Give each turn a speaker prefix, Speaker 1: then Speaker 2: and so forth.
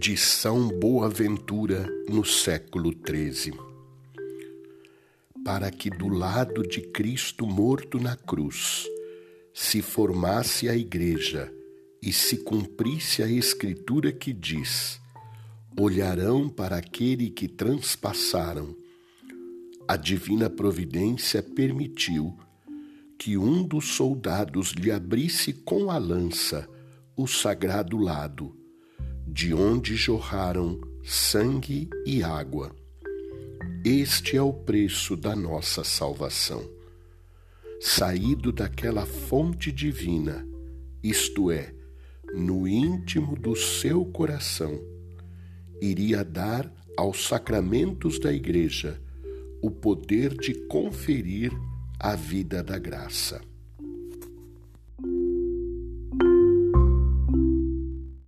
Speaker 1: de São Boaventura no século XIII. Para que do lado de Cristo morto na cruz se formasse a Igreja e se cumprisse a Escritura que diz: olharão para aquele que transpassaram. A divina providência permitiu que um dos soldados lhe abrisse com a lança o sagrado lado, de onde jorraram sangue e água. Este é o preço da nossa salvação. Saído daquela fonte divina, isto é, no íntimo do seu coração, iria dar aos sacramentos da Igreja o poder de conferir a vida da graça.